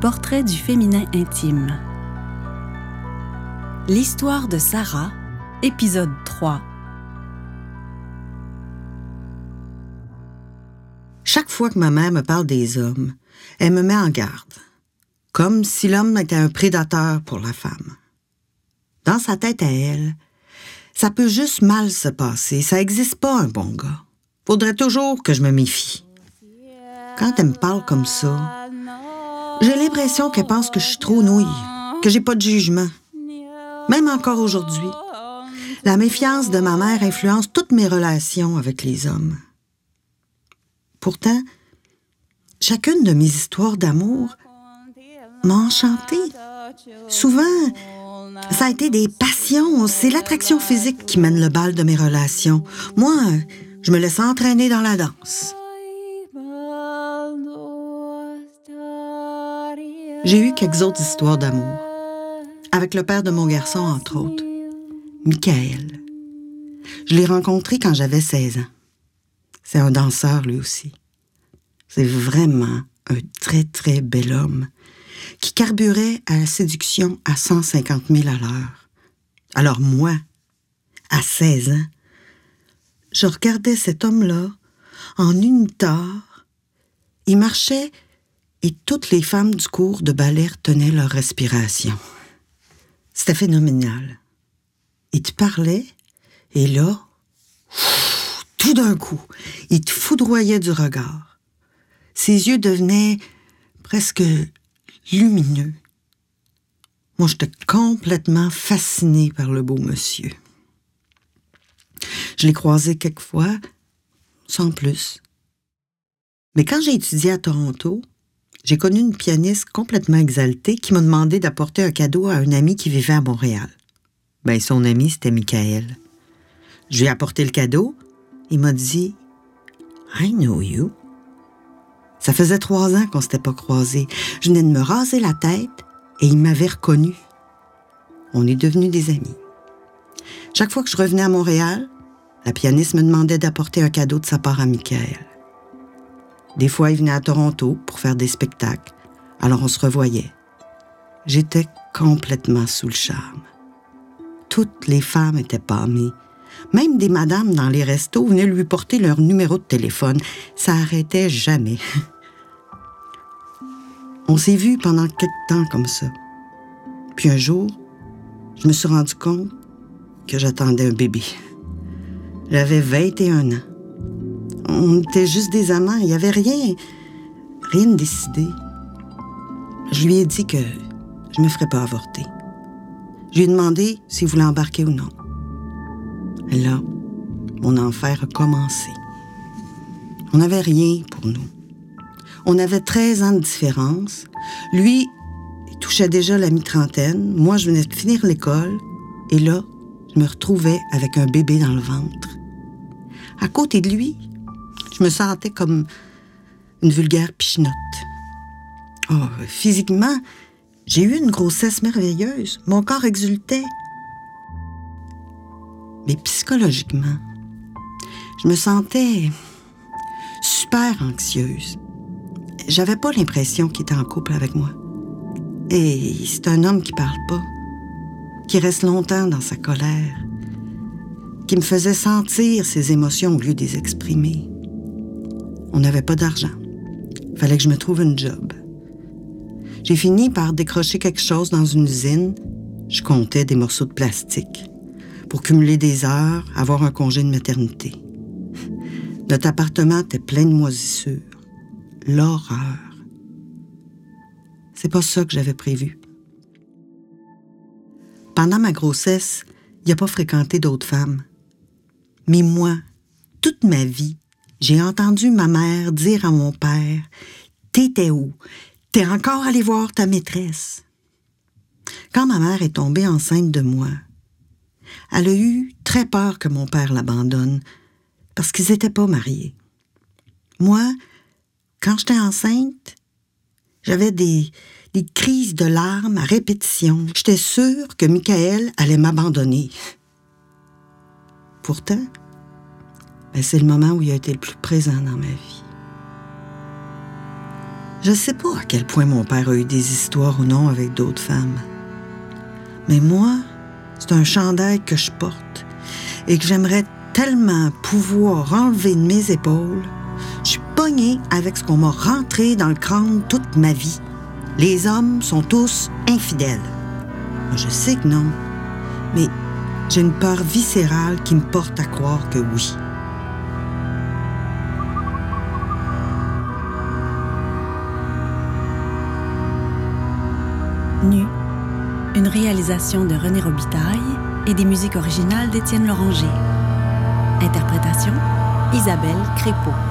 Portrait du féminin intime. L'histoire de Sarah, épisode 3. Chaque fois que ma mère me parle des hommes, elle me met en garde, comme si l'homme était un prédateur pour la femme. Dans sa tête à elle, ça peut juste mal se passer, ça n'existe pas un bon gars. Faudrait toujours que je me méfie. Quand elle me parle comme ça, j'ai l'impression qu'elle pense que je suis trop nouille, que j'ai pas de jugement. Même encore aujourd'hui, la méfiance de ma mère influence toutes mes relations avec les hommes. Pourtant, chacune de mes histoires d'amour m'a enchantée. Souvent, ça a été des passions, c'est l'attraction physique qui mène le bal de mes relations. Moi, je me laisse entraîner dans la danse. J'ai eu quelques autres histoires d'amour. Avec le père de mon garçon, entre autres. Michael. Je l'ai rencontré quand j'avais 16 ans. C'est un danseur, lui aussi. C'est vraiment un très, très bel homme qui carburait à la séduction à 150 000 à l'heure. Alors moi, à 16 ans, je regardais cet homme-là en une tard. Il marchait et toutes les femmes du cours de ballet tenaient leur respiration. C'était phénoménal. Il te parlait, et là, tout d'un coup, il te foudroyait du regard. Ses yeux devenaient presque lumineux. Moi, j'étais complètement fascinée par le beau monsieur. Je l'ai croisé quelquefois, sans plus. Mais quand j'ai étudié à Toronto, j'ai connu une pianiste complètement exaltée qui m'a demandé d'apporter un cadeau à un ami qui vivait à Montréal. Ben, son ami, c'était Michael. Je lui ai apporté le cadeau. Il m'a dit I know you. Ça faisait trois ans qu'on s'était pas croisés. Je venais de me raser la tête et il m'avait reconnu. On est devenus des amis. Chaque fois que je revenais à Montréal, la pianiste me demandait d'apporter un cadeau de sa part à Michael. Des fois, il venait à Toronto pour faire des spectacles. Alors on se revoyait. J'étais complètement sous le charme. Toutes les femmes étaient pâmées. Même des madames dans les restos venaient lui porter leur numéro de téléphone. Ça arrêtait jamais. On s'est vus pendant quelques temps comme ça. Puis un jour, je me suis rendu compte que j'attendais un bébé. J'avais 21 ans. On était juste des amants. Il n'y avait rien, rien de décidé. Je lui ai dit que je ne me ferais pas avorter. Je lui ai demandé s'il voulait embarquer ou non. Là, mon enfer a commencé. On n'avait rien pour nous. On avait 13 ans de différence. Lui, il touchait déjà la mi-trentaine. Moi, je venais de finir l'école. Et là, je me retrouvais avec un bébé dans le ventre. À côté de lui, je me sentais comme une vulgaire pichenote. Oh, physiquement, j'ai eu une grossesse merveilleuse. Mon corps exultait. Mais psychologiquement, je me sentais super anxieuse. J'avais pas l'impression qu'il était en couple avec moi. Et c'est un homme qui parle pas, qui reste longtemps dans sa colère, qui me faisait sentir ses émotions au lieu de les exprimer. On n'avait pas d'argent. Fallait que je me trouve une job. J'ai fini par décrocher quelque chose dans une usine. Je comptais des morceaux de plastique pour cumuler des heures, avoir un congé de maternité. Notre appartement était plein de moisissures. L'horreur. C'est pas ça que j'avais prévu. Pendant ma grossesse, il n'a pas fréquenté d'autres femmes. Mais moi, toute ma vie, j'ai entendu ma mère dire à mon père T'étais où? T'es encore allé voir ta maîtresse. Quand ma mère est tombée enceinte de moi, elle a eu très peur que mon père l'abandonne parce qu'ils n'étaient pas mariés. Moi, quand j'étais enceinte, j'avais des, des crises de larmes à répétition. J'étais sûre que Michael allait m'abandonner. Pourtant, ben, c'est le moment où il a été le plus présent dans ma vie. Je sais pas à quel point mon père a eu des histoires ou non avec d'autres femmes. Mais moi, c'est un chandail que je porte et que j'aimerais tellement pouvoir enlever de mes épaules. Je suis pognée avec ce qu'on m'a rentré dans le crâne toute ma vie. Les hommes sont tous infidèles. Je sais que non, mais j'ai une peur viscérale qui me porte à croire que oui. Nu, une réalisation de René Robitaille et des musiques originales d'Étienne Loranger. Interprétation Isabelle Crépeau.